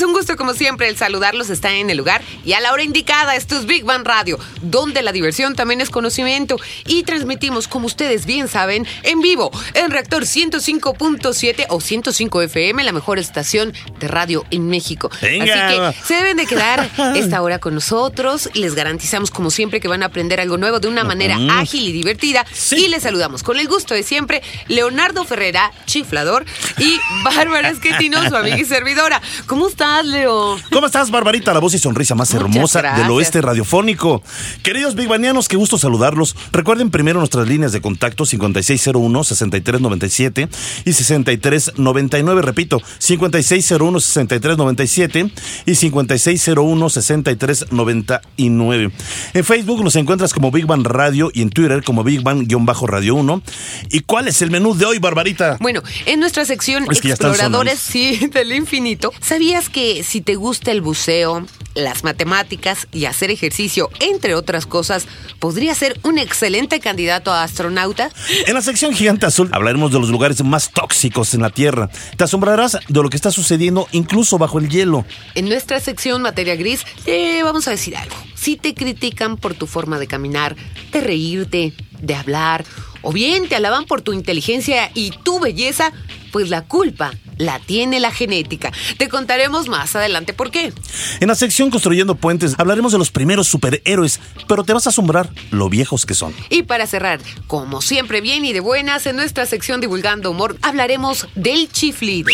Es un gusto, como siempre, el saludarlos. Está en el lugar y a la hora indicada. Esto es Big Bang Radio, donde la diversión también es conocimiento. Y transmitimos, como ustedes bien saben, en vivo en Reactor 105.7 o 105 FM, la mejor estación de radio en México. Venga. Así que se deben de quedar esta hora con nosotros. Les garantizamos, como siempre, que van a aprender algo nuevo de una manera ágil y divertida. Sí. Y les saludamos con el gusto de siempre, Leonardo Ferrera, chiflador, y Bárbara Esquetino, su amiga y servidora. ¿Cómo estás, Leo? ¿Cómo estás, Barbarita? La voz y sonrisa más Muchas hermosa gracias. del oeste radiofónico. Queridos bigbanianos, qué gusto saludarlos. Recuerden primero nuestras líneas de contacto 5601-6397 y 6399. Repito, 5601-6397 y 5601-6399. En Facebook nos encuentras como Big Bang Radio y en Twitter como Big Bang-Radio 1. ¿Y cuál es el menú de hoy, Barbarita? Bueno, en nuestra sección Es que Exploradores sí, del Infinito, ¿sabías que si te gusta el buceo, las matemáticas y hacer ejercicio, entre otras cosas, podría ser un excelente candidato a astronauta? En la sección Gigante Azul hablaremos de los lugares más tóxicos en la Tierra. Te asombrarás de lo que está sucediendo incluso bajo el hielo. En nuestra sección Materia Gris, te vamos a decir algo. Si te critican por tu forma de caminar, de reírte, de hablar, o bien te alaban por tu inteligencia y tu belleza, pues la culpa la tiene la genética. Te contaremos más adelante por qué. En la sección Construyendo Puentes hablaremos de los primeros superhéroes, pero te vas a asombrar lo viejos que son. Y para cerrar, como siempre bien y de buenas, en nuestra sección Divulgando Humor hablaremos del chiflido.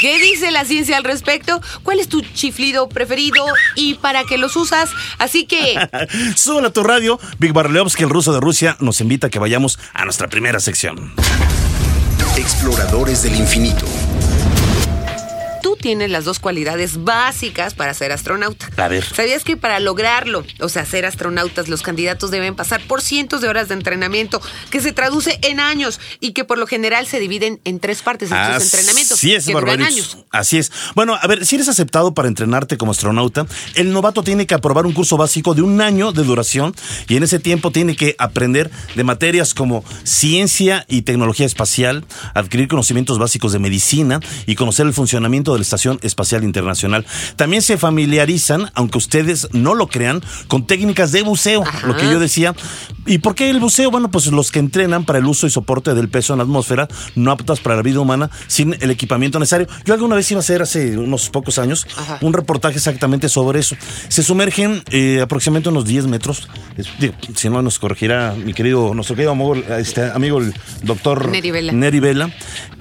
¿Qué dice la ciencia al respecto? ¿Cuál es tu chiflido preferido y para qué los usas? Así que... Súbela a tu radio. Big Barleovsky, el ruso de Rusia, nos invita a que vayamos a nuestra primera sección. Exploradores del infinito. Tú tienes las dos cualidades básicas para ser astronauta. A ver. ¿Sabías que para lograrlo, o sea, ser astronautas, los candidatos deben pasar por cientos de horas de entrenamiento, que se traduce en años y que por lo general se dividen en tres partes de estos entrenamientos Así es, que duran años? Así es. Bueno, a ver, si eres aceptado para entrenarte como astronauta, el novato tiene que aprobar un curso básico de un año de duración y en ese tiempo tiene que aprender de materias como ciencia y tecnología espacial, adquirir conocimientos básicos de medicina y conocer el funcionamiento de la Estación Espacial Internacional. También se familiarizan, aunque ustedes no lo crean, con técnicas de buceo, Ajá. lo que yo decía. ¿Y por qué el buceo? Bueno, pues los que entrenan para el uso y soporte del peso en la atmósfera, no aptas para la vida humana, sin el equipamiento necesario. Yo alguna vez iba a hacer hace unos pocos años Ajá. un reportaje exactamente sobre eso. Se sumergen eh, aproximadamente unos 10 metros. Digo, si no nos corregirá mi querido, nuestro querido amigo, este, amigo el doctor Neri Vela.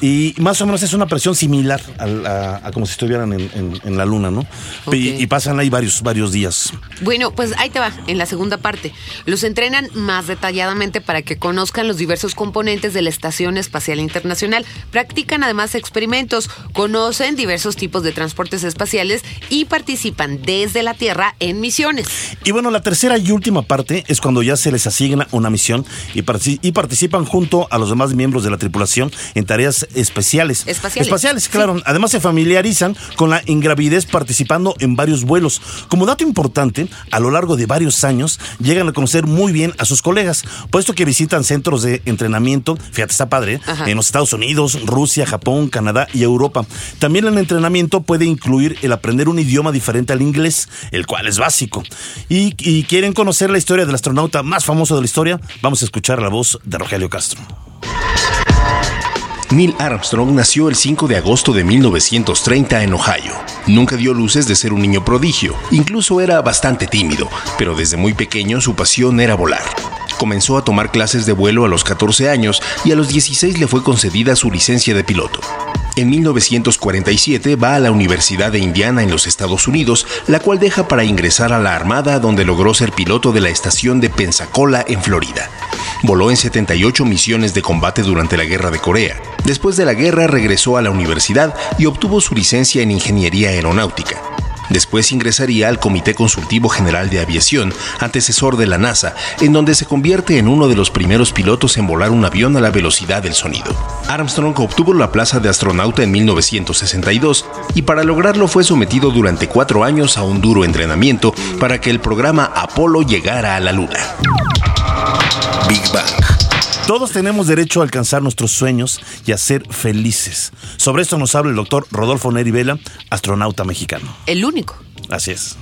Y más o menos es una presión similar a, a como si estuvieran en, en- en la luna, ¿no? Y, y pasan ahí varios, varios días. Bueno, pues ahí te va, en la segunda parte. Los entrenan más detalladamente para que conozcan los diversos componentes de la Estación Espacial Internacional. Practican además experimentos, conocen diversos tipos de transportes espaciales y participan desde la Tierra en misiones. Y bueno, la tercera y última parte es cuando ya se les asigna una misión y, partici- y participan junto a los demás miembros de la tripulación en tareas especiales. Espaciales. Espaciales, claro. Además se familiarizan con la ingravidez participando en varios vuelos. Como dato importante, a lo largo de varios años llegan a conocer muy bien a sus colegas, puesto que visitan centros de entrenamiento, fíjate, está padre. Ajá. en los Estados Unidos, Rusia, Japón, Canadá y Europa. También el entrenamiento puede incluir el aprender un idioma diferente al inglés, el cual es básico. Y, y quieren conocer la historia del astronauta más famoso de la historia, vamos a escuchar la voz de Rogelio Castro. Neil Armstrong nació el 5 de agosto de 1930 en Ohio. Nunca dio luces de ser un niño prodigio, incluso era bastante tímido, pero desde muy pequeño su pasión era volar. Comenzó a tomar clases de vuelo a los 14 años y a los 16 le fue concedida su licencia de piloto. En 1947 va a la Universidad de Indiana en los Estados Unidos, la cual deja para ingresar a la Armada donde logró ser piloto de la estación de Pensacola en Florida. Voló en 78 misiones de combate durante la Guerra de Corea. Después de la guerra regresó a la universidad y obtuvo su licencia en Ingeniería Aeronáutica. Después ingresaría al Comité Consultivo General de Aviación, antecesor de la NASA, en donde se convierte en uno de los primeros pilotos en volar un avión a la velocidad del sonido. Armstrong obtuvo la plaza de astronauta en 1962 y para lograrlo fue sometido durante cuatro años a un duro entrenamiento para que el programa Apolo llegara a la Luna. Big Bang. Todos tenemos derecho a alcanzar nuestros sueños y a ser felices. Sobre esto nos habla el doctor Rodolfo Neri Vela, astronauta mexicano. El único. Así es.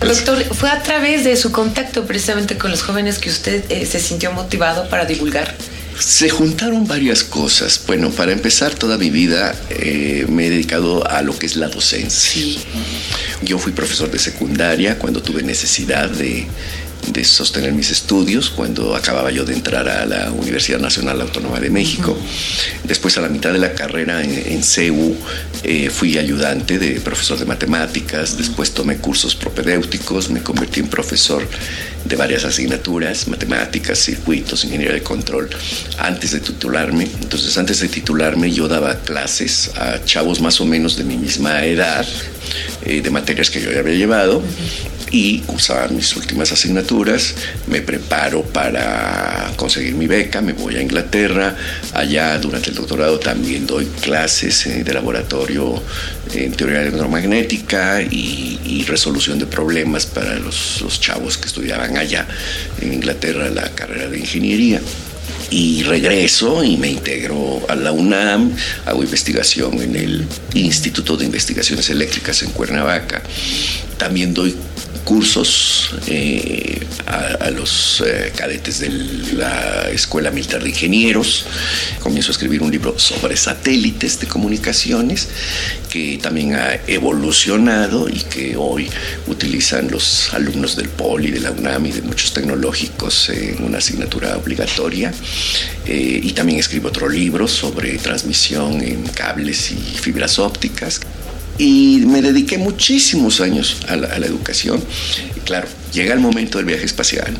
Doctor, fue a través de su contacto precisamente con los jóvenes que usted eh, se sintió motivado para divulgar. Se juntaron varias cosas. Bueno, para empezar, toda mi vida eh, me he dedicado a lo que es la docencia. Sí. Yo fui profesor de secundaria cuando tuve necesidad de, de sostener mis estudios cuando acababa yo de entrar a la Universidad Nacional Autónoma de México. Después a la mitad de la carrera en, en CEU eh, fui ayudante de profesor de matemáticas, después tomé cursos propedéuticos, me convertí en profesor de varias asignaturas, matemáticas, circuitos, ingeniería de control, antes de titularme. Entonces antes de titularme yo daba clases a chavos más o menos de mi misma edad, eh, de materias que yo ya había llevado y cursaba mis últimas asignaturas, me preparo para conseguir mi beca, me voy a Inglaterra, allá durante el doctorado también doy clases eh, de laboratorio en teoría electromagnética y, y resolución de problemas para los, los chavos que estudiaban allá en Inglaterra la carrera de ingeniería y regreso y me integro a la UNAM, hago investigación en el Instituto de Investigaciones Eléctricas en Cuernavaca. También doy cursos eh, a, a, los eh, cadetes de la Escuela Militar de Ingenieros. Comienzo a escribir un libro sobre satélites de comunicaciones que también ha evolucionado y que hoy utilizan los alumnos del POLI, de la UNAM y de muchos tecnológicos en una asignatura obligatoria. Eh, y también escribo otro libro sobre transmisión en cables y fibras ópticas y me dediqué muchísimos años a la, a la educación. Y claro, llega el momento del viaje espacial,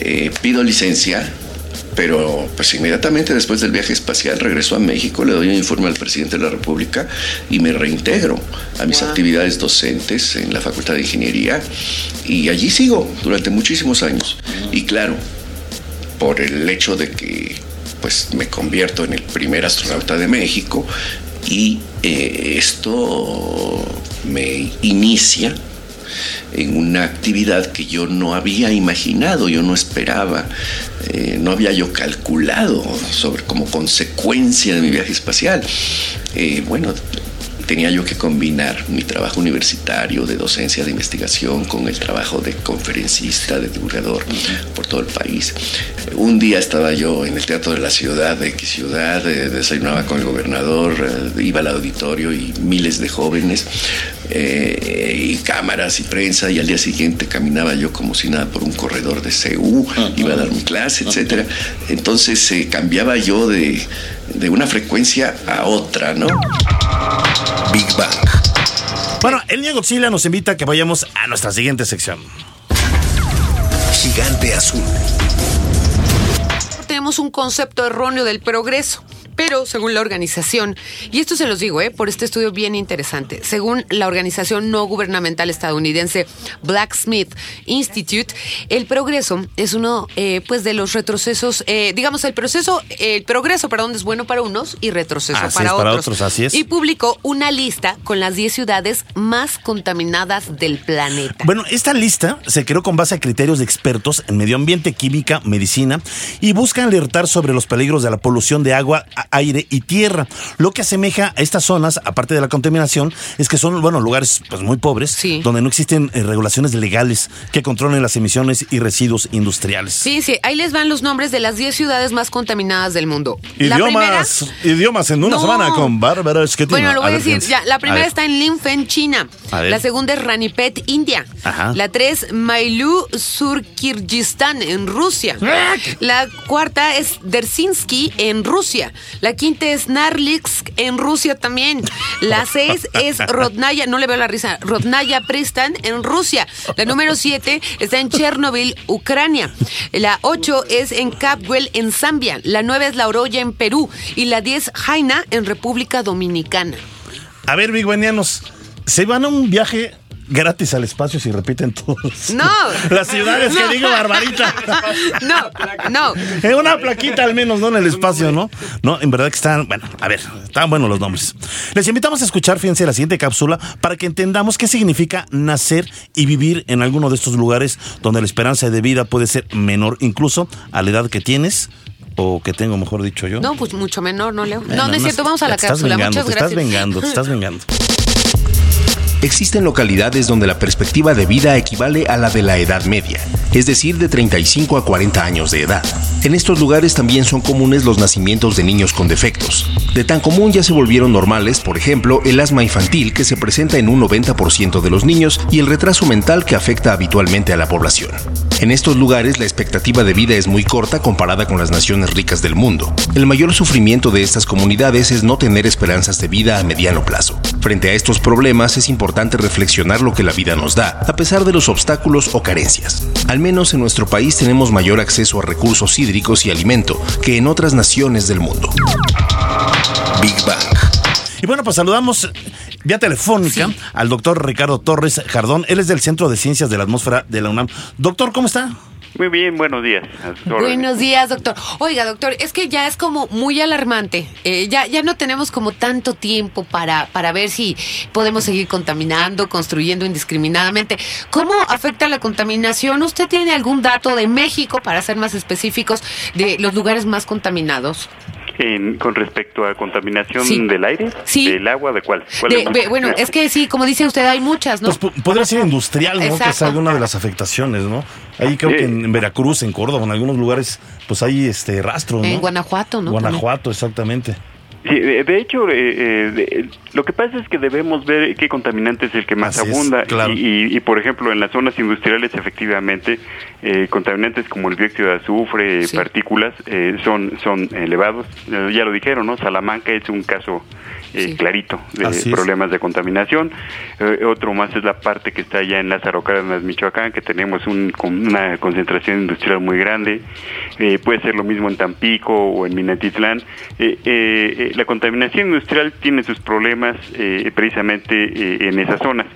eh, pido licencia, pero pues inmediatamente después del viaje espacial regreso a México, le doy un informe al presidente de la República y me reintegro a mis wow. actividades docentes en la Facultad de Ingeniería y allí sigo durante muchísimos años. Y claro, por el hecho de que pues me convierto en el primer astronauta de México, y eh, esto me inicia en una actividad que yo no había imaginado, yo no esperaba, eh, no había yo calculado sobre como consecuencia de mi viaje espacial. Eh, bueno, tenía yo que combinar mi trabajo universitario de docencia de investigación con el trabajo de conferencista, de divulgador por todo el país. Un día estaba yo en el Teatro de la Ciudad, de X ciudad, eh, desayunaba con el gobernador, eh, iba al auditorio y miles de jóvenes eh, y cámaras y prensa y al día siguiente caminaba yo como si nada por un corredor de CEU, -huh. iba a dar mi clase, -huh. Entonces eh, cambiaba yo de, de una frecuencia a otra, ¿no? Big Bang. Bueno, el niño Godzilla nos invita a que vayamos a nuestra siguiente sección. Gigante azul. Tenemos un concepto erróneo del progreso. Pero según la organización, y esto se los digo, ¿eh? por este estudio bien interesante, según la organización no gubernamental estadounidense Blacksmith Institute, el progreso es uno eh, pues de los retrocesos, eh, digamos, el proceso, el progreso, perdón, es bueno para unos y retroceso así para, es, otros. para otros. Así es. Y publicó una lista con las 10 ciudades más contaminadas del planeta. Bueno, esta lista se creó con base a criterios de expertos en medio ambiente, química, medicina y buscan alertar sobre los peligros de la polución de agua, aire y tierra. Lo que asemeja a estas zonas, aparte de la contaminación, es que son, bueno, lugares pues muy pobres, sí. donde no existen eh, regulaciones legales que controlen las emisiones y residuos industriales. Sí, sí, ahí les van los nombres de las 10 ciudades más contaminadas del mundo. Idiomas, primera... idiomas en una no. semana con Bárbara. Bueno, lo voy a, a decir, ya, la primera está en Linfen, China. La segunda es Ranipet, India. Ajá. La tres, Mailu, Sur Kirguistán, en Rusia. La cuarta es Dersinsky, en Rusia. La quinta es Narlitsk en Rusia también. La seis es Rodnaya, no le veo la risa, Rodnaya Pristan en Rusia. La número siete está en Chernobyl, Ucrania. La ocho es en Capwell en Zambia. La nueve es La Oroya en Perú. Y la diez, Jaina en República Dominicana. A ver, biguanianos, Se van a un viaje gratis al espacio si repiten todos. No. Las ciudades que digo, Barbarita. No, no. Eh, Una plaquita al menos, ¿no? En el espacio, ¿no? No, en verdad que están, bueno, a ver, están buenos los nombres. Les invitamos a escuchar, fíjense, la siguiente cápsula para que entendamos qué significa nacer y vivir en alguno de estos lugares donde la esperanza de vida puede ser menor incluso a la edad que tienes o que tengo, mejor dicho yo. No, pues mucho menor, ¿no, Leo? Bueno, no, no es cierto, vamos a la te cápsula. vengando, Muchas te gracias. estás vengando, te estás vengando. Existen localidades donde la perspectiva de vida equivale a la de la Edad Media, es decir, de 35 a 40 años de edad. En estos lugares también son comunes los nacimientos de niños con defectos. De tan común ya se volvieron normales, por ejemplo, el asma infantil que se presenta en un 90% de los niños y el retraso mental que afecta habitualmente a la población. En estos lugares la expectativa de vida es muy corta comparada con las naciones ricas del mundo. El mayor sufrimiento de estas comunidades es no tener esperanzas de vida a mediano plazo. Frente a estos problemas es importante reflexionar lo que la vida nos da, a pesar de los obstáculos o carencias. Al menos en nuestro país tenemos mayor acceso a recursos hídricos y alimento que en otras naciones del mundo. Big Bang. Y bueno, pues saludamos vía telefónica al doctor Ricardo Torres Jardón. Él es del Centro de Ciencias de la Atmósfera de la UNAM. Doctor, ¿cómo está? Muy bien, buenos días. Buenos días, doctor. Oiga, doctor, es que ya es como muy alarmante. Eh, ya, ya no tenemos como tanto tiempo para, para ver si podemos seguir contaminando, construyendo indiscriminadamente. ¿Cómo afecta la contaminación? ¿Usted tiene algún dato de México, para ser más específicos, de los lugares más contaminados? En- con respecto a contaminación Sí. del aire, Sí. del agua, ¿de cuál? ¿Cuál De- es? bueno, es que sí, como dice usted, hay muchas, ¿no? Pues po- podría ser industrial, ¿no? Que es Exacto. alguna de las afectaciones, ¿no? Ahí creo Sí. que en, en Veracruz, en Córdoba, en algunos lugares, pues hay este rastro, ¿no? En Guanajuato, ¿no? Guanajuato, exactamente. Sí, de hecho, eh, eh, de- lo que pasa es que debemos ver qué contaminante es el que más Así es, abunda. claro. Y, y- y, por ejemplo, en las zonas industriales, efectivamente, eh, contaminantes como el dióxido de azufre, Sí. partículas, eh, son, son elevados. Eh, ya lo dijeron, ¿no? Salamanca es un caso eh, Sí. clarito de Así es. problemas de contaminación. Eh, otro más es la parte que está allá en Lázaro Cárdenas, Michoacán, que tenemos un- una concentración industrial muy grande. Eh, puede ser lo mismo en Tampico o en Minatitlán. Eh, la contaminación industrial tiene sus problemas eh, precisamente en esas zonas.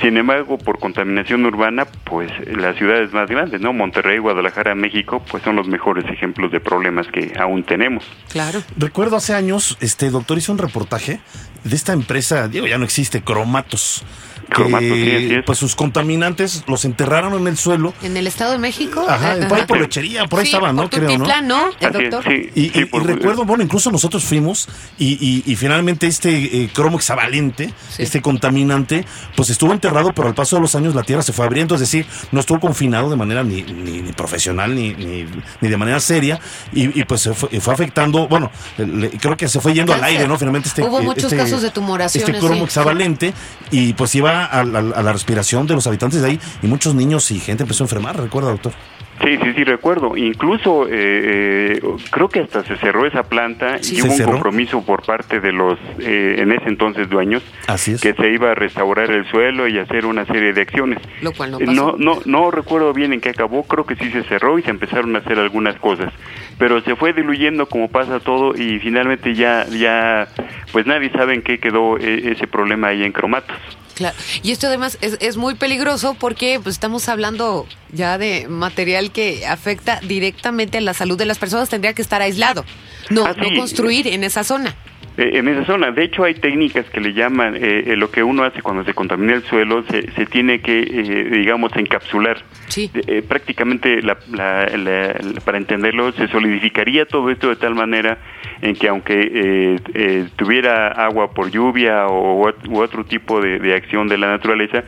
Sin embargo, por contaminación urbana, pues las ciudades más grandes, ¿no? Monterrey, Guadalajara, México, pues son los mejores ejemplos de problemas que aún tenemos. Claro. Recuerdo hace años, este doctor hizo un reportaje de esta empresa, digo, ya no existe, Cromatos. que, Cromatos, sí, así es. Pues sus contaminantes los enterraron en el suelo. ¿En el Estado de México? Ajá, por ahí por lechería, por ahí Sí, estaban, ¿no? por Creo, ¿no? Es, doctor. sí, Y, sí, y- y por- recuerdo, bueno, incluso nosotros fuimos y, y- y finalmente este eh, cromo hexavalente, Sí. este contaminante, pues estuvo enterrado, pero al paso de los años la tierra se fue abriendo, es decir, no estuvo confinado de manera ni, ni- ni profesional ni, ni- ni de manera seria y, y, pues se fue, fue afectando, bueno, le- creo que se fue yendo al aire, ¿no? Finalmente este... Hubo eh, muchos este- casos de tumoraciones, Este cromo sí. hexavalente y pues iba a, a la respiración de los habitantes de ahí y muchos niños y gente empezó a enfermar, recuerda, doctor. Sí, sí, sí, recuerdo. Incluso eh, eh, creo que hasta se cerró esa planta Sí. y ¿Se hubo un cerró? compromiso por parte de los, eh, en ese entonces, dueños, Así es. que se iba a restaurar el suelo y hacer una serie de acciones. Lo cual no Eh, pasó. No, no, no recuerdo bien en qué acabó, creo que sí se cerró y se empezaron a hacer algunas cosas, pero se fue diluyendo como pasa todo y finalmente ya, ya, pues nadie sabe en qué quedó eh, ese problema ahí en Cromatos. Claro. Y esto además es, es muy peligroso porque pues, estamos hablando ya de material que afecta directamente a la salud de las personas. Tendría que estar aislado, no, no construir en esa zona. Eh, en esa zona. De hecho, hay técnicas que le llaman, eh, eh, lo que uno hace cuando se contamina el suelo, se, se tiene que, eh, digamos, encapsular. Sí. Eh, prácticamente, la- la- para entenderlo, se solidificaría todo esto de tal manera en que aunque eh, tuviera agua por lluvia o u otro tipo de, de acción de la naturaleza,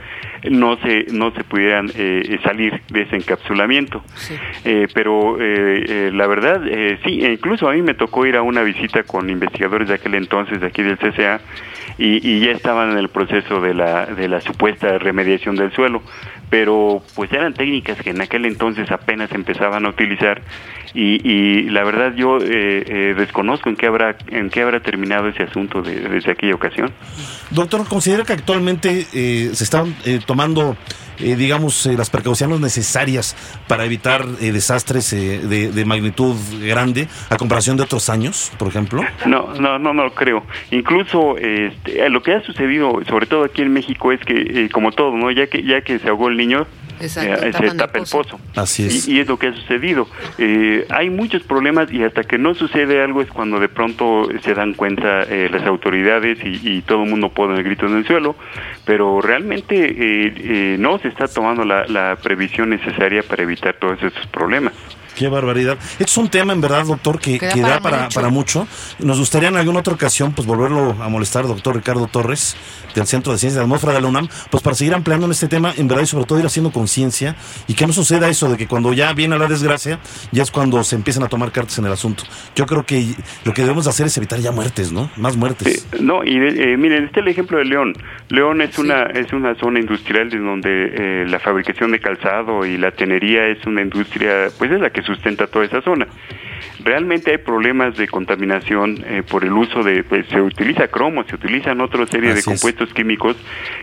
no se no se pudieran eh, salir de ese encapsulamiento. Sí. Eh, pero eh, eh, la verdad, eh, sí, e incluso a mí me tocó ir a una visita con investigadores de aquel entonces, de aquí del CCA, y, y ya estaban en el proceso de la, de la supuesta remediación del suelo. Pero pues eran técnicas que en aquel entonces apenas empezaban a utilizar y, y la verdad yo eh, eh, desconozco en qué habrá en qué habrá terminado ese asunto de- desde aquella ocasión. Doctor, ¿considera que actualmente eh, se están eh, tomando eh, digamos, eh, las precauciones necesarias para evitar eh, desastres eh, de, de magnitud grande a comparación de otros años, por ejemplo? No, no, no, no creo. Incluso este, eh, lo que ha sucedido, sobre todo aquí en México, es que, eh, como todo, ¿no? Ya que, ya que se ahogó el niño, Exacto, eh, se tapa el pozo. pozo. Así es. Y, y es lo que ha sucedido. Eh, hay muchos problemas y hasta que no sucede algo es cuando de pronto se dan cuenta eh, las autoridades y, y todo el mundo pone el grito en el suelo, pero realmente eh, eh, no se está tomando la, la previsión necesaria para evitar todos esos problemas. Qué barbaridad. Este es un tema, en verdad, doctor, que, Que da para para, mucho. para mucho. Nos gustaría en alguna otra ocasión, pues, volverlo a molestar, doctor Ricardo Torres, del Centro de Ciencias de la Atmósfera de la UNAM, pues, para seguir ampliando en este tema, en verdad, y sobre todo ir haciendo conciencia, y que no suceda eso de que cuando ya viene la desgracia, ya es cuando se empiezan a tomar cartas en el asunto. Yo creo que lo que debemos hacer es evitar ya muertes, ¿no? Más muertes. Eh, no, y eh, miren, este es el ejemplo de León. León es una es una zona industrial en donde eh, la fabricación de calzado y la tenería es una industria, pues es la que sustenta toda esa zona. Realmente hay problemas de contaminación eh, por el uso de, pues, se utiliza cromo, se utilizan otra serie Así de es. compuestos químicos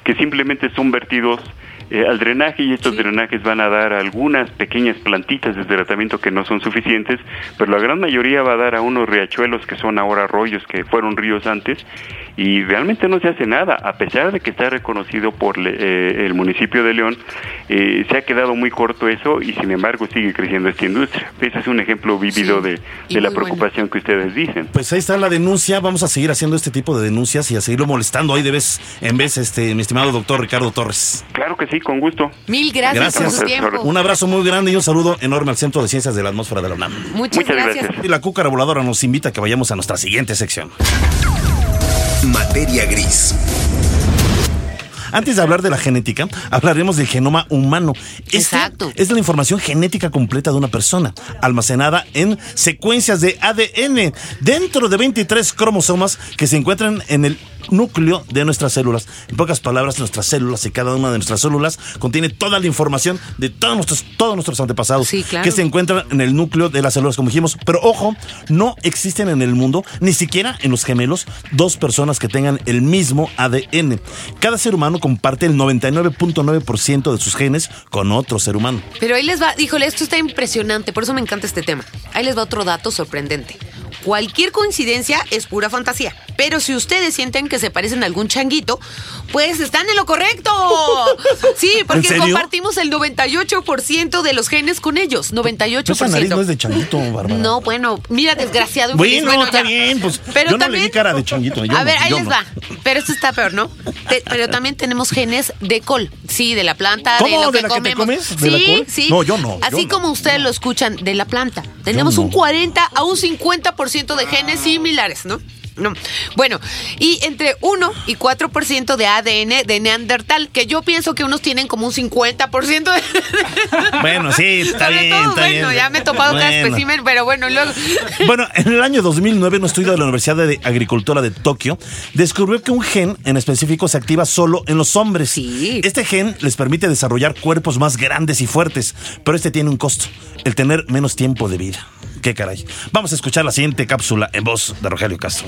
que simplemente son vertidos eh, al drenaje y estos drenajes van a dar a algunas pequeñas plantitas de tratamiento que no son suficientes, pero la gran mayoría va a dar a unos riachuelos que son ahora arroyos que fueron ríos antes y realmente no se hace nada, a pesar de que está reconocido por le- eh, el municipio de León, eh, se ha quedado muy corto eso y sin embargo sigue creciendo esta industria. Ese es un ejemplo vívido Sí, de, de la bueno. preocupación que ustedes dicen. Pues ahí está la denuncia. Vamos a seguir haciendo este tipo de denuncias y a seguirlo molestando ahí de vez en vez, este, mi estimado doctor Ricardo Torres. Claro que sí, con gusto. Mil gracias, por Gracias. su tiempo. Un abrazo muy grande y un saludo enorme al Centro de Ciencias de la Atmósfera de la UNAM. Muchas, Muchas gracias. gracias. Y la cúcara voladora nos invita a que vayamos a nuestra siguiente sección. Materia gris. Antes de hablar de la genética, hablaremos del genoma humano. Este Exacto. Es la información genética completa de una persona, almacenada en secuencias de ADN dentro de 23 cromosomas que se encuentran en el núcleo de nuestras células. En pocas palabras, nuestras células y cada una de nuestras células contiene toda la información de todos nuestros, todos nuestros antepasados Sí, claro. que se encuentran en el núcleo de las células, como dijimos. Pero ojo, no existen en el mundo, ni siquiera en los gemelos, dos personas que tengan el mismo ADN. Cada ser humano comparte el 99.9% de sus genes con otro ser humano. Pero ahí les va, híjole, esto está impresionante, por eso me encanta este tema. Ahí les va otro dato sorprendente. Cualquier coincidencia es pura fantasía. Pero si ustedes sienten que se parecen a algún changuito, pues están en lo correcto. Sí, porque compartimos el 98% de los genes con ellos. 98%. Esa nariz no es de changuito, Bárbara. No, bueno, mira, desgraciado. infeliz, Bueno, está ya. bien, pues, Pero yo no le también, di cara de changuito, yo a no, ver, ahí les no. va. Pero esto está peor, ¿no? Te- pero también tenemos genes de col. Sí, de la planta, de ¿Cómo? lo ¿De que la que te comemos. comes? ¿De la sí, col? sí. No, yo no, yo Así no, como ustedes yo lo escuchan, de la planta. Tenemos no. un 40 a un 50% de genes similares, ¿no? No. Bueno, y entre 1 y 4% de ADN de Neandertal, que yo pienso que unos tienen como un 50% de... Bueno, sí, está Sobre bien, todo, está bueno, bien. ya me he topado cada espécimen, pero bueno, luego... Bueno, en el año 2009, un estudio de la Universidad de Agricultura de Tokio descubrió que un gen en específico se activa solo en los hombres. Sí. Este gen les permite desarrollar cuerpos más grandes y fuertes, pero este tiene un costo, el tener menos tiempo de vida. Qué caray. Vamos a escuchar la siguiente cápsula en voz de Rogelio Castro.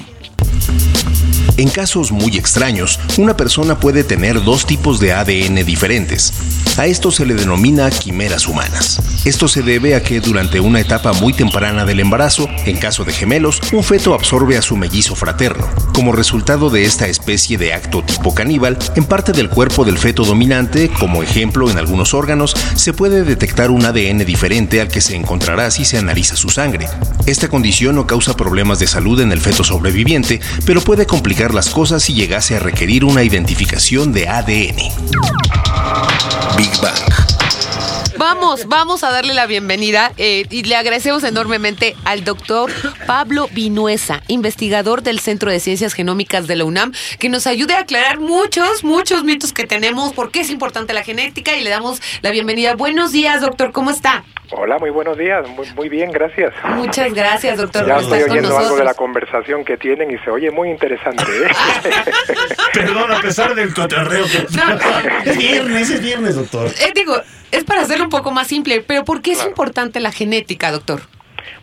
En casos muy extraños, una persona puede tener dos tipos de ADN diferentes. A esto se le denomina quimeras humanas. Esto se debe a que durante una etapa muy temprana del embarazo, en caso de gemelos, un feto absorbe a su mellizo fraterno. Como resultado de esta especie de acto tipo caníbal, en parte del cuerpo del feto dominante, como ejemplo en algunos órganos, se puede detectar un ADN diferente al que se encontrará si se analiza su sangre. Esta condición no causa problemas de salud en el feto sobreviviente, pero puede complicar las cosas si llegase a requerir una identificación de ADN. Big Bang. Vamos, vamos a darle la bienvenida eh, y le agradecemos enormemente al doctor Pablo Vinuesa, investigador del Centro de Ciencias Genómicas de la UNAM, que nos ayude a aclarar muchos, muchos mitos que tenemos, por qué es importante la genética y le damos la bienvenida. Buenos días, doctor, ¿cómo está? Hola, muy buenos días. Muy, muy bien, gracias. Muchas gracias, doctor, Ya estoy con oyendo algo de la conversación que tienen y se oye muy interesante. ¿eh? Perdón, a pesar del cotorreo. que- Es viernes, es viernes, doctor. Eh, digo, es para hacerlo un poco más simple, pero ¿por qué es importante la genética, doctor?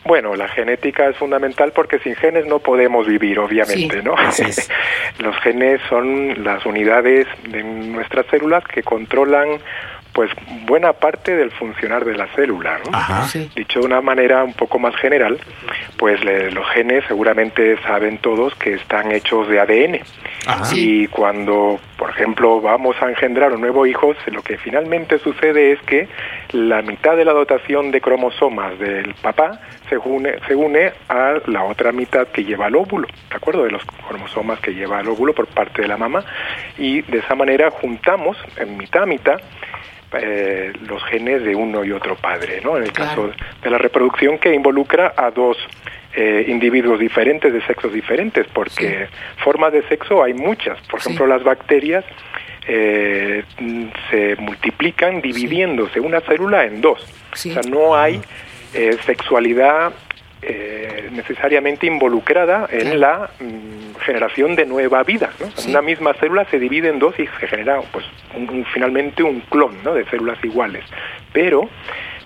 bueno, la genética es fundamental porque sin genes no podemos vivir, obviamente, Sí, ¿no? Los genes son las unidades de nuestras células que controlan pues buena parte del funcionar de la célula. ¿no? Ajá. Dicho de una manera un poco más general, pues le- los genes seguramente saben todos que están hechos de ADN. Ajá. Y cuando, por ejemplo, vamos a engendrar un nuevo hijo, lo que finalmente sucede es que la mitad de la dotación de cromosomas del papá se une, se une a la otra mitad que lleva el óvulo, ¿de acuerdo? De los cromosomas que lleva el óvulo por parte de la mamá. Y de esa manera juntamos en mitad a mitad eh, los genes de uno y otro padre, ¿no? En el caso de la reproducción que involucra a dos eh, individuos diferentes de sexos diferentes, porque formas de sexo hay muchas. Por ejemplo, las bacterias eh, se multiplican dividiéndose una célula en dos. O sea, no hay eh, sexualidad eh, necesariamente involucrada en la mm, generación de nueva vida. ¿no? Una misma célula se divide en dos y se genera pues, un- un- finalmente un clon ¿no? de células iguales. Pero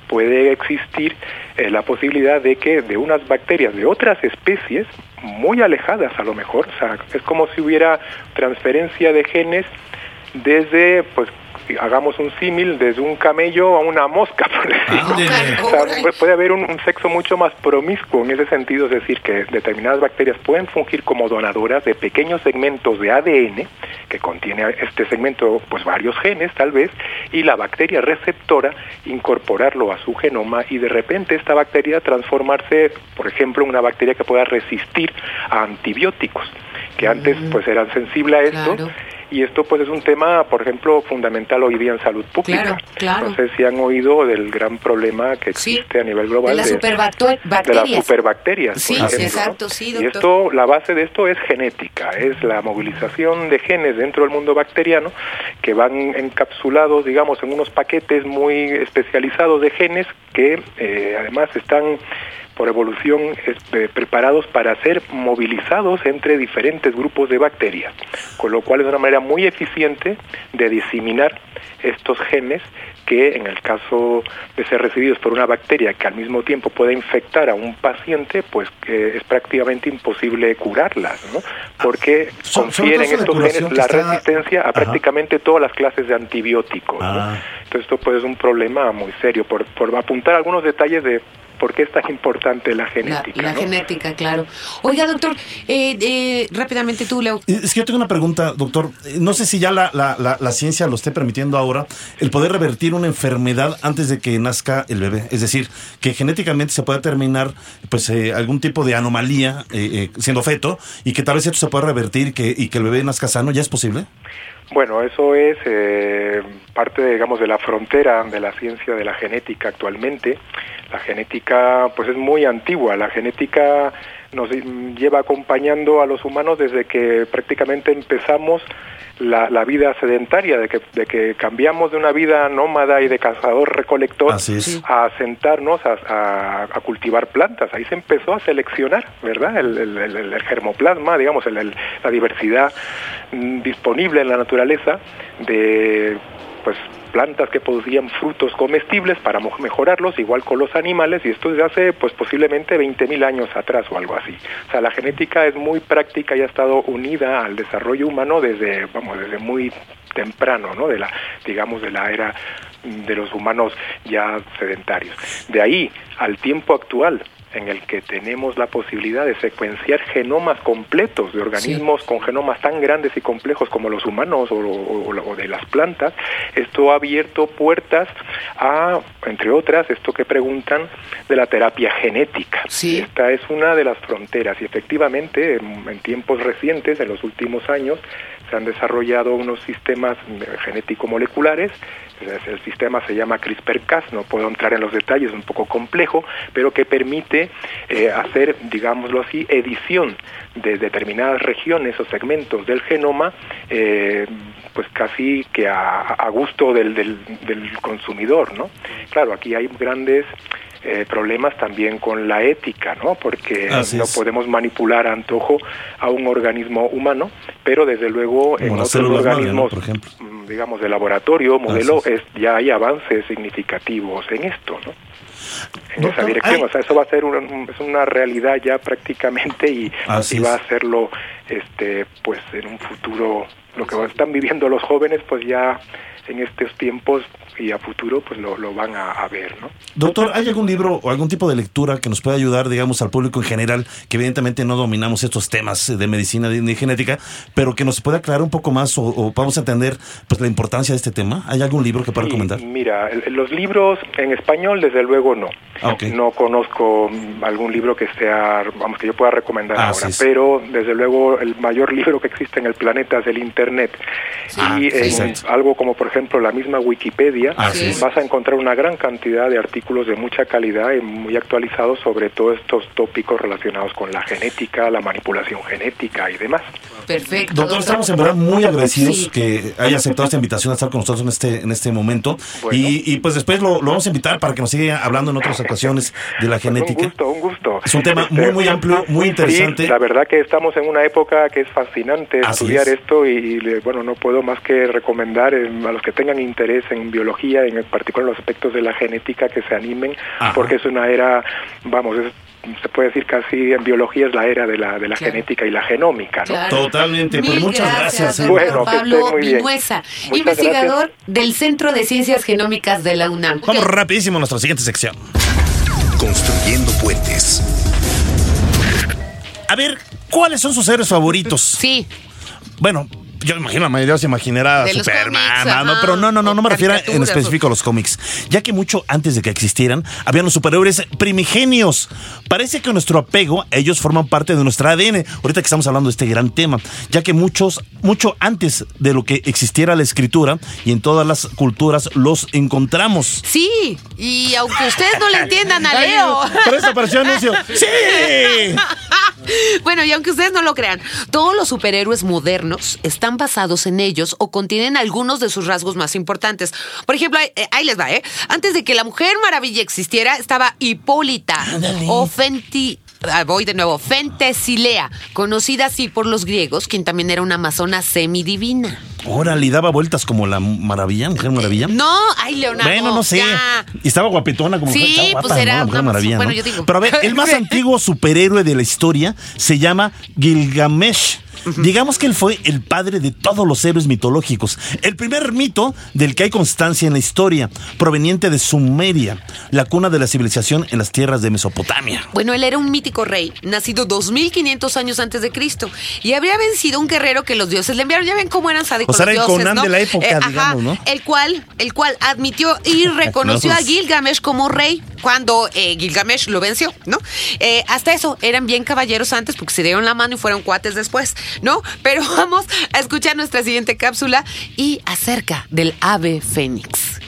puede existir eh, la posibilidad de que de unas bacterias de otras especies, muy alejadas a lo mejor, o sea, es como si hubiera transferencia de genes desde, pues, hagamos un símil, desde un camello a una mosca, por decirlo. O sea, pu- puede haber un, un sexo mucho más promiscuo en ese sentido, es decir, que determinadas bacterias pueden fungir como donadoras de pequeños segmentos de ADN que contiene este segmento, pues varios genes tal vez, y la bacteria receptora incorporarlo a su genoma y de repente esta bacteria transformarse, por ejemplo, en una bacteria que pueda resistir a antibióticos, que antes pues eran sensibles a esto. Claro. Y esto pues es un tema, por ejemplo, fundamental hoy día en salud pública. Claro, claro. No sé si han oído del gran problema que existe a nivel global De las superbacterias. de las superbacterias. Sí, exacto, sí, Y doctor. esto, la base de esto es genética, es la movilización de genes dentro del mundo bacteriano que van encapsulados, digamos, en unos paquetes muy especializados de genes que eh, además están por evolución este, preparados para ser movilizados entre diferentes grupos de bacterias, con lo cual es una manera muy eficiente de diseminar estos genes que en el caso de ser recibidos por una bacteria que al mismo tiempo puede infectar a un paciente, pues que es prácticamente imposible curarlas, ¿no? Porque son confieren estos genes la está- resistencia a Ajá. prácticamente todas las clases de antibióticos. ¿no? Ah. Entonces esto pues es un problema muy serio, por, por apuntar algunos detalles de por qué es tan importante la genética. la ¿no? genética, claro. Oiga, doctor, eh, eh, rápidamente tú, Leo. Es que yo tengo una pregunta, doctor. Eh, No sé si ya la, la, la, la ciencia lo esté permitiendo ahora, el poder revertir una enfermedad antes de que nazca el bebé. Es decir, que genéticamente se pueda terminar pues eh, algún tipo de anomalía eh, eh, siendo feto y que tal vez esto se pueda revertir y que, y que el bebé nazca sano. ¿Ya es posible? Bueno, eso es eh, parte, digamos, de la frontera de la ciencia de la genética actualmente. La genética, pues, es muy antigua. La genética nos lleva acompañando a los humanos desde que prácticamente empezamos la, la vida sedentaria, de que, de que cambiamos de una vida nómada y de cazador-recolector a sentarnos a, a- a cultivar plantas. Ahí se empezó a seleccionar, ¿verdad? El, el- el- el germoplasma, digamos, el- el- la diversidad mm, disponible en la naturaleza de pues plantas que producían frutos comestibles para mejorarlos, igual con los animales, y esto desde hace pues posiblemente 20.000 años atrás o algo así. O sea, la genética es muy práctica y ha estado unida al desarrollo humano desde, vamos, desde muy temprano, ¿no? De la, digamos, de la era de los humanos ya sedentarios. De ahí al tiempo actual, en el que tenemos la posibilidad de secuenciar genomas completos de organismos con genomas tan grandes y complejos como los humanos o, o- o de las plantas, esto ha abierto puertas a, entre otras, esto que preguntan de la terapia genética. Esta es una de las fronteras y efectivamente en, en tiempos recientes, en los últimos años, se han desarrollado unos sistemas eh, genético-moleculares. El sistema se llama CRISPR-Cas, no puedo entrar en los detalles, es un poco complejo, pero que permite eh, hacer, digámoslo así, edición de determinadas regiones o segmentos del genoma, eh, pues casi que a, a gusto del, del, del consumidor, ¿no? Claro, aquí hay grandes eh, problemas también con la ética, ¿no? Porque Así no es. podemos manipular a antojo a un organismo humano, pero desde luego en Como otros células madre, ¿no? organismos, Por ejemplo. Digamos, de laboratorio, modelo, es, ya hay avances significativos en esto, ¿no? En esa dirección, o sea, eso va a ser un- un- es una realidad ya prácticamente y, y va a es. hacerlo, este, pues, en un futuro lo que están viviendo los jóvenes, pues ya en estos tiempos y a futuro pues lo, lo van a, a, ver, ¿no? Doctor, ¿hay algún libro o algún tipo de lectura que nos pueda ayudar, digamos, al público en general, que evidentemente no dominamos estos temas de medicina de genética, pero que nos pueda aclarar un poco más o, o vamos a entender pues la importancia de este tema? ¿Hay algún libro que pueda Sí, recomendar? Mira, los libros en español desde luego no. Ah, ok. No conozco mm, algún libro que sea, vamos, que yo pueda recomendar Ah, ahora, pero desde luego el mayor libro que existe en el planeta es el Internet. Ah, y sí, en algo como por ejemplo la misma Wikipedia, es. vas a encontrar una gran cantidad de artículos de mucha calidad y muy actualizados sobre todos estos tópicos relacionados con la genética, la manipulación genética y demás. Perfecto. Doctor, estamos en verdad muy agradecidos Sí. que haya aceptado esta invitación a estar con nosotros en este, en este momento. Bueno. Y, y, pues después lo, lo vamos a invitar para que nos siga hablando en otras ocasiones de la Pues un genética. gusto, un gusto. Es un tema Este, muy, muy amplio, muy interesante. Sí, la verdad que estamos en una época que es fascinante Así estudiar es. esto y, y le- bueno, no puedo más que recomendar eh, a los que tengan interés en biología, en particular los aspectos de la genética, que se animen, Ajá. porque es una era, vamos, es- se puede decir casi en biología es la era de la, de la Claro. genética y la genómica, ¿no? Claro. Totalmente, pues muchas gracias, doctor eh. Bueno, Pablo muy bien. Vinuesa, investigador del Centro de Ciencias Genómicas de la UNAM. Vamos rapidísimo a nuestra siguiente sección. Construyendo puentes. A ver, ¿cuáles son sus héroes favoritos? Sí, Bueno, yo imagino la mayoría se imaginará De los Superman, cómics, ¿no? pero no, no, no, no me refiero en específico a los cómics, ya que mucho antes de que existieran, habían los superhéroes primigenios. Parece que nuestro apego, ellos forman parte de nuestra ADN, ahorita que estamos hablando de este gran tema, ya que muchos, mucho antes de lo que existiera la escritura y en todas las culturas los encontramos. sí. Y aunque ustedes no le entiendan a Leo. Por eso apareció anuncio. ¡Sí! Bueno, y aunque ustedes no lo crean, todos los superhéroes modernos están basados en ellos o contienen algunos de sus rasgos más importantes. Por ejemplo, ahí, eh, ahí les va, ¿eh? Antes de que la Mujer Maravilla existiera, estaba Hipólita o Fenti. ah, voy de nuevo, Fentesilea, conocida así por los griegos, quien también era una amazona semidivina. Órale, y daba vueltas como la maravilla, mujer maravilla. No, ay, Leonardo. Bueno, no sé. ya. Y estaba guapetona como Sí, mujer, pues guapa, era ¿no? La Mujer una- maravilla. bueno, ¿no? yo digo. Pero a ver, el más antiguo superhéroe de la historia se llama Gilgamesh. Digamos que él fue el padre de todos los héroes mitológicos. El primer mito del que hay constancia en la historia, proveniente de Sumeria, la cuna de la civilización en las tierras de Mesopotamia. Bueno, él era un mítico rey, nacido 2500 años antes de Cristo, y habría vencido un guerrero que los dioses le enviaron. Ya ven cómo eran sádicos O sea, los era el dioses, Conan ¿no? de la época, ajá, digamos, ¿no? El cual, el cual admitió y reconoció No, a. Gilgamesh como rey cuando eh, Gilgamesh lo venció, ¿no? Eh, hasta eso, eran bien caballeros antes porque se dieron la mano y fueron cuates después, ¿no? Pero vamos a escuchar nuestra siguiente cápsula y acerca del ave fénix.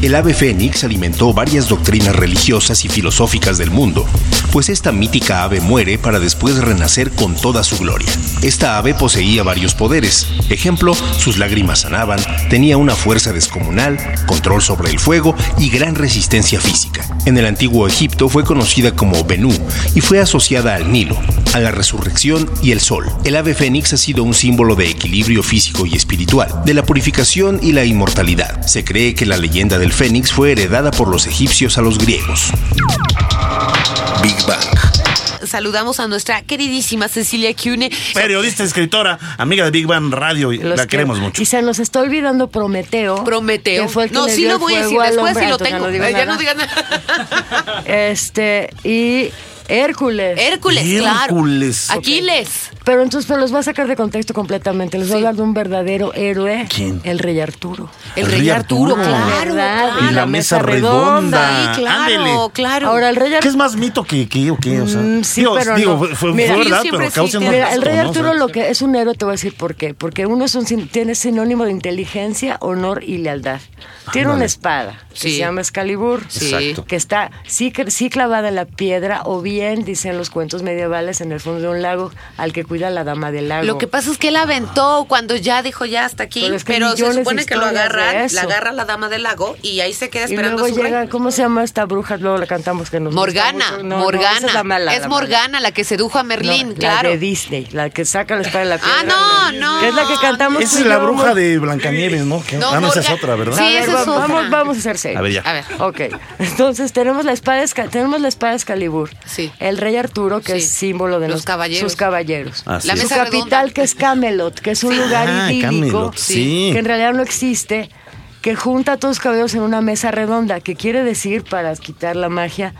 El ave fénix alimentó varias doctrinas religiosas y filosóficas del mundo, pues esta mítica ave muere para después renacer con toda su gloria. Esta ave poseía varios poderes. Ejemplo, sus lágrimas sanaban, tenía una fuerza descomunal, control sobre el fuego y gran resistencia física. En el antiguo Egipto fue conocida como Benú y fue asociada al Nilo, a la resurrección y el sol. El ave fénix ha sido un símbolo de equilibrio físico y espiritual, de la purificación y la inmortalidad. Se cree que la leyenda del fénix fue heredada por los egipcios a los griegos. Big Bang. Saludamos a nuestra queridísima Cecilia Cune. Periodista, escritora, amiga de Big Bang Radio, Los la que- queremos mucho. Y se nos está olvidando Prometeo. Prometeo. que fue el que no, le sí dio lo voy a decir después y lo tengo. Ya no, digo Eh, ya nada. no digan nada. Este, y Hércules. Hércules, claro. Hércules. Aquiles. Pero entonces pero los va a sacar de contexto completamente. Les voy a hablar de un verdadero héroe. ¿Quién? El rey Arturo. El, El rey rey Arturo, Arturo. claro. Y la mesa redonda. Sí, claro, Ándele. claro. Ahora, el rey ¿Qué Arturo. es más mito que, que o qué? O sea, Mm, sí, digo, pero digo, no. fue, fue- Mira, fue verdad, siempre pero sí causa Mira, el rey Arturo lo que es un héroe, te voy a decir por qué. Porque uno es un, sin- tiene sinónimo de inteligencia, honor y lealtad. Tiene una Ándale. espada que Sí. se llama Excalibur. Sí. Exacto. Que está sí, sí clavada en la piedra, o bien, dicen los cuentos medievales, en el fondo de un lago al que cuida la dama del lago. Lo que pasa es que él aventó cuando ya dijo ya hasta aquí, Pero pero, es que se supone que lo eso. la agarra la dama del lago y ahí se queda y esperando luego a su llega, rey. ¿cómo se llama esta bruja? Luego la cantamos que nos Morgana. No, Morgana. esa es la mala, es la mala. Morgana la que sedujo a Merlín, No, claro. La de Disney, la que saca la espada de la piedra. Ah, no, no. Que es la que cantamos. Esa es y la bruja de Blancanieves, ¿no? Que- No, ah, no, esa es otra, ¿verdad? Sí, A ver, esa va- es otra. vamos, vamos a hacer serio. A ver, ya. A ver. Ok, entonces tenemos la espada, tenemos la espada Excalibur. Sí. Sí. el rey Arturo, que Sí. es símbolo de Los los, caballeros. sus caballeros. Así La es. Su mesa capital, redonda. que es Camelot, que es un Sí. lugar Ah, idílico, Camelot, sí. que en realidad no existe, que junta a todos los caballeros en una mesa redonda, que quiere decir, para quitar la magia,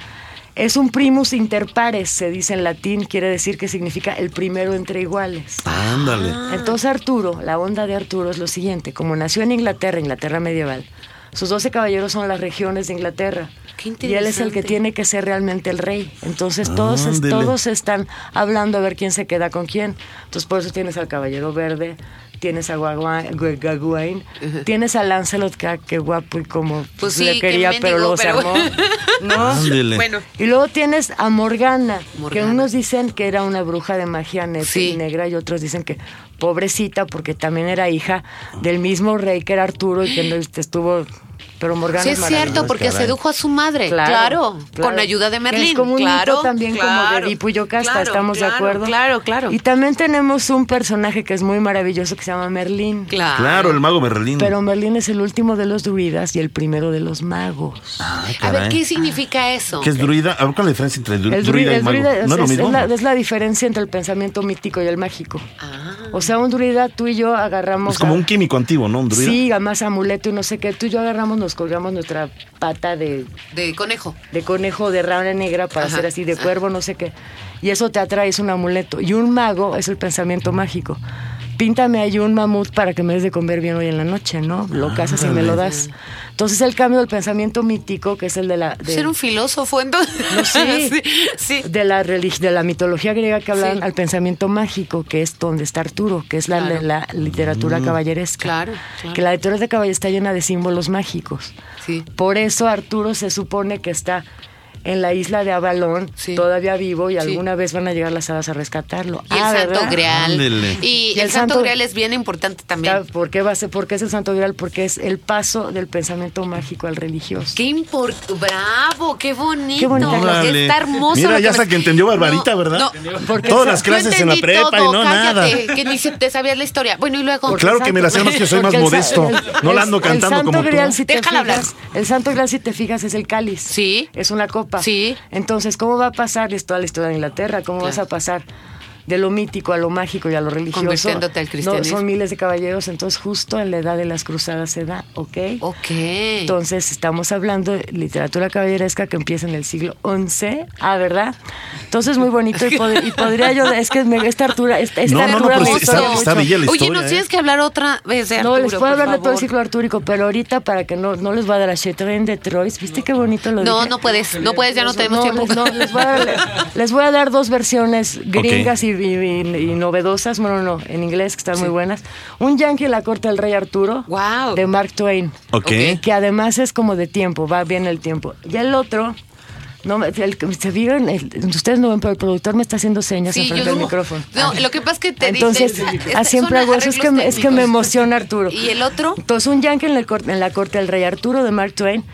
es un primus inter pares, se dice en latín, quiere decir que significa el primero entre iguales. Ándale. Entonces Arturo, la onda de Arturo es lo siguiente, como nació en Inglaterra, Inglaterra medieval, sus doce caballeros son las regiones de Inglaterra. Qué Y él es el que tiene que ser realmente el rey. Entonces todos, es- todos están hablando a ver quién se queda con quién. Entonces por eso tienes al caballero verde, tienes a Gawain, tienes a Lancelot, que, guapo y como Pues sí, le quería, pero luego se armó. ¿no? Bueno, Y luego tienes a Morgana, que unos dicen que era una bruja de magia Sí. negra y otros dicen que pobrecita porque también era hija del mismo rey que era Arturo y que no este, estuvo... Pero Morgana sí es cierto, maravillosa. porque sedujo a su madre. Claro, Claro, claro. con ayuda de Merlín. Es como un claro, mito también como de Edipo y Yocasta, claro, ¿estamos claro, de acuerdo? Claro, claro. Y también tenemos un personaje que es muy maravilloso que se llama Merlín. claro. Claro, el mago Merlín. Pero Merlín es el último de los druidas y el primero de los magos. Ah, A ver. ¿qué significa eso? ¿Qué es druida? A ver, ¿cuál es la diferencia entre dru- El druida, druida, y el mago? druida es, no es lo es- mismo. es la, es la diferencia entre el pensamiento mítico y el mágico. O sea, un druida, tú y yo agarramos... Es como a- un químico antiguo, ¿no? Un druida. Sí, además amuleto y no sé qué. Tú y yo agarramos, nos colgamos nuestra pata de, De conejo. de conejo de rana negra para Ajá. hacer así de cuervo, no sé qué. Y eso te atrae, es un amuleto. Y un mago es el pensamiento mágico. Píntame ahí un mamut para que me des de comer bien hoy en la noche, ¿no? Lo cazas y me lo das. Entonces el cambio del pensamiento mítico, que es el de la... de- Ser un filósofo, entonces. No, sí. sí, sí. de la relig- de la mitología griega que hablan Sí. al pensamiento mágico, que es donde está Arturo, que es la, Claro. la literatura caballeresca. Claro, claro. Que la literatura de caballería está llena de símbolos mágicos. Sí. Por eso Arturo se supone que está en la isla de Avalón, Sí. todavía vivo, y Sí. alguna vez van a llegar las hadas a rescatarlo. Y el Ah, Santo ¿verdad? Grial. Y, Y el, el Santo, Santo- Grial es bien importante también. ¿Por qué, va a ser, ¿Por qué es el Santo Grial? Porque es el paso del pensamiento mágico al religioso. Qué importante. Bravo, qué bonito. Qué Órale. Está hermoso. Mira, ya hasta que entendió Barbarita, No, ¿verdad? no. Porque Todas las clases en la prepa y no cállate, nada. Que ni se te sabías la historia. Bueno, y luego. Porque Claro que me la sé, más que soy más modesto. No la ando cantando el Santo como tú. Grial, si te Déjala hablar. fijas, El Santo Grial, si te fijas, es el cáliz. Sí. Es una copa. Sí. Entonces, ¿cómo va a pasar? Es toda la historia de Inglaterra. ¿Cómo Claro. vas a pasar de lo mítico a lo mágico y a lo religioso? Convirtiéndote al No, cristianismo. son miles de caballeros. Entonces, justo en la edad de las cruzadas se da, ¿ok? Ok. Entonces, estamos hablando de literatura caballeresca que empieza en el siglo XI. Ah, ¿verdad? Entonces, muy bonito. Y, pod- y podría yo. Es que me, esta Artura. Esta, esta No, no, no, Artura pero me está- está mucho. bella la Oye, historia, nos ¿eh? tienes que hablar otra vez de No, les puedo hablar de todo el ciclo artúrico, pero ahorita para que no, no les voy a dar a Chetren de Troyes. ¿Viste qué bonito lo No, dije? no puedes, no puedes, ya no tenemos tiempo. Les, no, les voy a les voy a dar dos versiones gringas y, y- y novedosas, bueno, no, en inglés, que están muy buenas. Un Yankee en la corte del rey Arturo, Wow. de Mark Twain, Ok. que además es como de tiempo, va bien el tiempo. Y el otro... No, me- el, que- se vieron, el- ustedes no ven, pero el productor me está haciendo señas Sí, enfrente del no. micrófono. No, lo que pasa es que te Entonces, dicen, ah, es- siempre hago eso. Es que, me- es que me emociona Arturo. ¿Y el otro? Entonces, un yankee en, el en la corte del rey Arturo de Mark Twain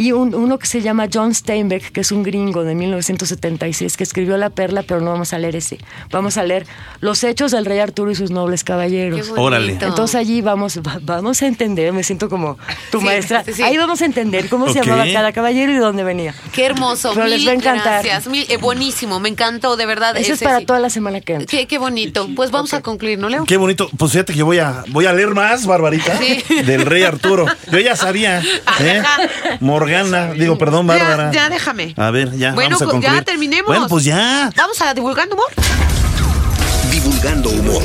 y un- uno que se llama John Steinbeck, que es un gringo de 1976, que escribió La Perla, pero no vamos a leer ese. Vamos a leer Los hechos del rey Arturo y sus nobles caballeros. Órale. Entonces allí vamos, va- vamos a entender, me siento como tu Sí, maestra. sí, sí. Ahí vamos a entender cómo se llamaba cada caballero y de dónde venía. Qué hermoso. Pero les va a encantar. Gracias. Mil, eh, buenísimo, me encantó, de verdad. Eso es ese para sí. toda la semana que entra. Qué, qué bonito. Pues vamos a concluir, ¿no, Leo? Qué bonito. Pues fíjate que yo voy a, voy a leer más, Barbarita, Sí. del rey Arturo. Yo ya sabía. ¿eh? Morgana, digo, perdón, Bárbara. Ya, ya déjame. A ver, ya, Bueno, vamos a pues, concluir. ya terminemos. Bueno, pues ya. Vamos a divulgando humor. Divulgando humor.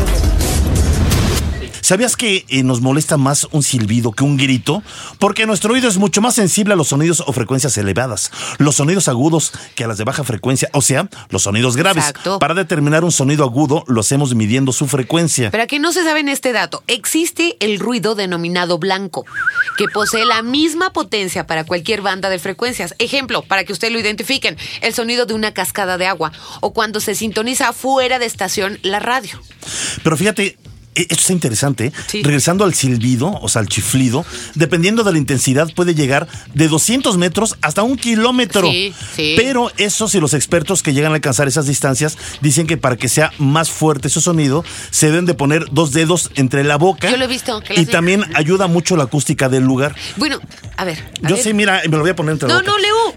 ¿Sabías que eh, nos molesta más un silbido que un grito? Porque nuestro oído es mucho más sensible a los sonidos o frecuencias elevadas, los sonidos agudos que a las de baja frecuencia, o sea, los sonidos graves. Exacto. Para determinar un sonido agudo, lo hacemos midiendo su frecuencia. Para que no se saben este dato, existe el ruido denominado blanco, que posee la misma potencia para cualquier banda de frecuencias. Ejemplo, para que ustedes lo identifiquen, el sonido de una cascada de agua o cuando se sintoniza fuera de estación la radio. Pero fíjate, esto está interesante. ¿eh? Sí. Regresando al silbido, o sea, al chiflido, dependiendo de la intensidad, puede llegar de 200 metros hasta un kilómetro. Sí, sí. Pero eso, si los expertos que llegan a alcanzar esas distancias dicen que para que sea más fuerte ese sonido, se deben de poner dos dedos entre la boca. Yo lo he visto, que Y también ayuda mucho la acústica del lugar. Bueno, a ver. a Yo ver. sí, mira, me lo voy a poner entre la No, boca. no, Leo. no, vas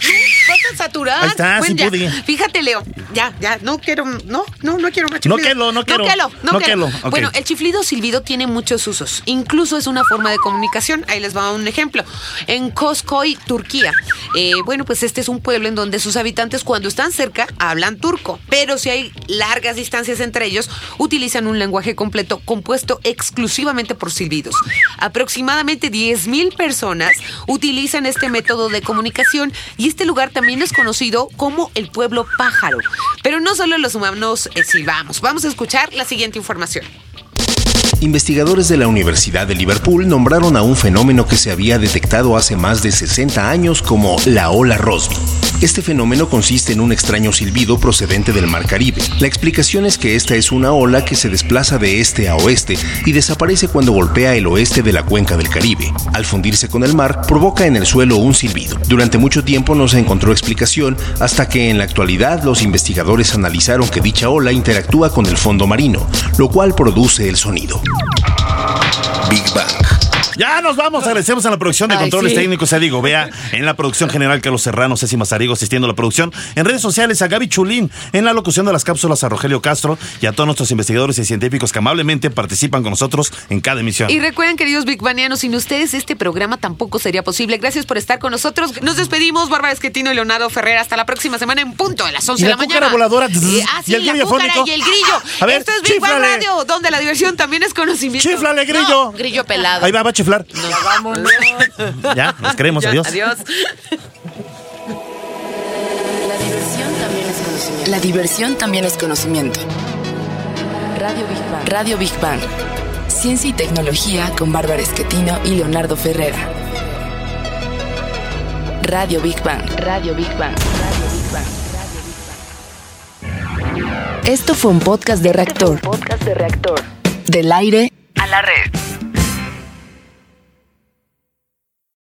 está saturada. Ahí está, Bueno, sí ya. pude. Fíjate, Leo. Ya, ya, no quiero, no, no, no quiero más No chiflido. quiero, no quiero. No quiero, no No quiero. Bueno, el chiflido silbido tiene muchos usos. Incluso es una forma de comunicación. Ahí les va un ejemplo. En Koskoy, Turquía. eh, bueno, pues este es un pueblo en donde sus habitantes cuando están cerca hablan turco. Pero si hay largas distancias entre ellos, utilizan un lenguaje completo compuesto exclusivamente por silbidos. Aproximadamente 10.000 personas utilizan este método de comunicación y este lugar también es conocido como el pueblo pájaro. Pero no solo los humanos eh, silbamos. Vamos a escuchar la siguiente información. Investigadores de la Universidad de Liverpool nombraron a un fenómeno que se había detectado hace más de 60 años como la ola Rossby. Este fenómeno consiste en un extraño silbido procedente del Mar Caribe. La explicación es que esta es una ola que se desplaza de este a oeste y desaparece cuando golpea el oeste de la cuenca del Caribe. Al fundirse con el mar, provoca en el suelo un silbido. Durante mucho tiempo no se encontró explicación hasta que en la actualidad los investigadores analizaron que dicha ola interactúa con el fondo marino, lo cual produce el sonido. Big Bang. Ya nos vamos, agradecemos a la producción de Ay, controles sí. técnicos, ya digo, vea, en la producción general Carlos Serrano, Ceci Mazarigo asistiendo a la producción, en redes sociales a Gaby Chulín, en la locución de las cápsulas a Rogelio Castro y a todos nuestros investigadores y científicos que amablemente participan con nosotros en cada emisión. Y recuerden, queridos Big Banianos, sin ustedes este programa tampoco sería posible. Gracias por estar con nosotros. Nos despedimos, Bárbara Esquetino y Leonardo Ferrer. Hasta la próxima semana en punto de las 11 Y de la mañana. voladora, Y, ah, y el la grillo y el grillo. A ver, Esto es Big Bang chíflale. Radio, donde la diversión también es conocimiento. ¡Chíflale, grillo! No, grillo pelado. Ahí va, va chiflar. vámonos. Ya, nos queremos, Ya, adiós. Adiós. La diversión también es conocimiento. La diversión también es conocimiento. Radio Big Bang. Radio Big Bang. Ciencia y tecnología con Bárbara Esquetino y Leonardo Ferrera. Radio Big Bang. Radio Big Bang. Radio Big Bang. Esto fue un podcast de reactor. Podcast de reactor. Del aire A la red.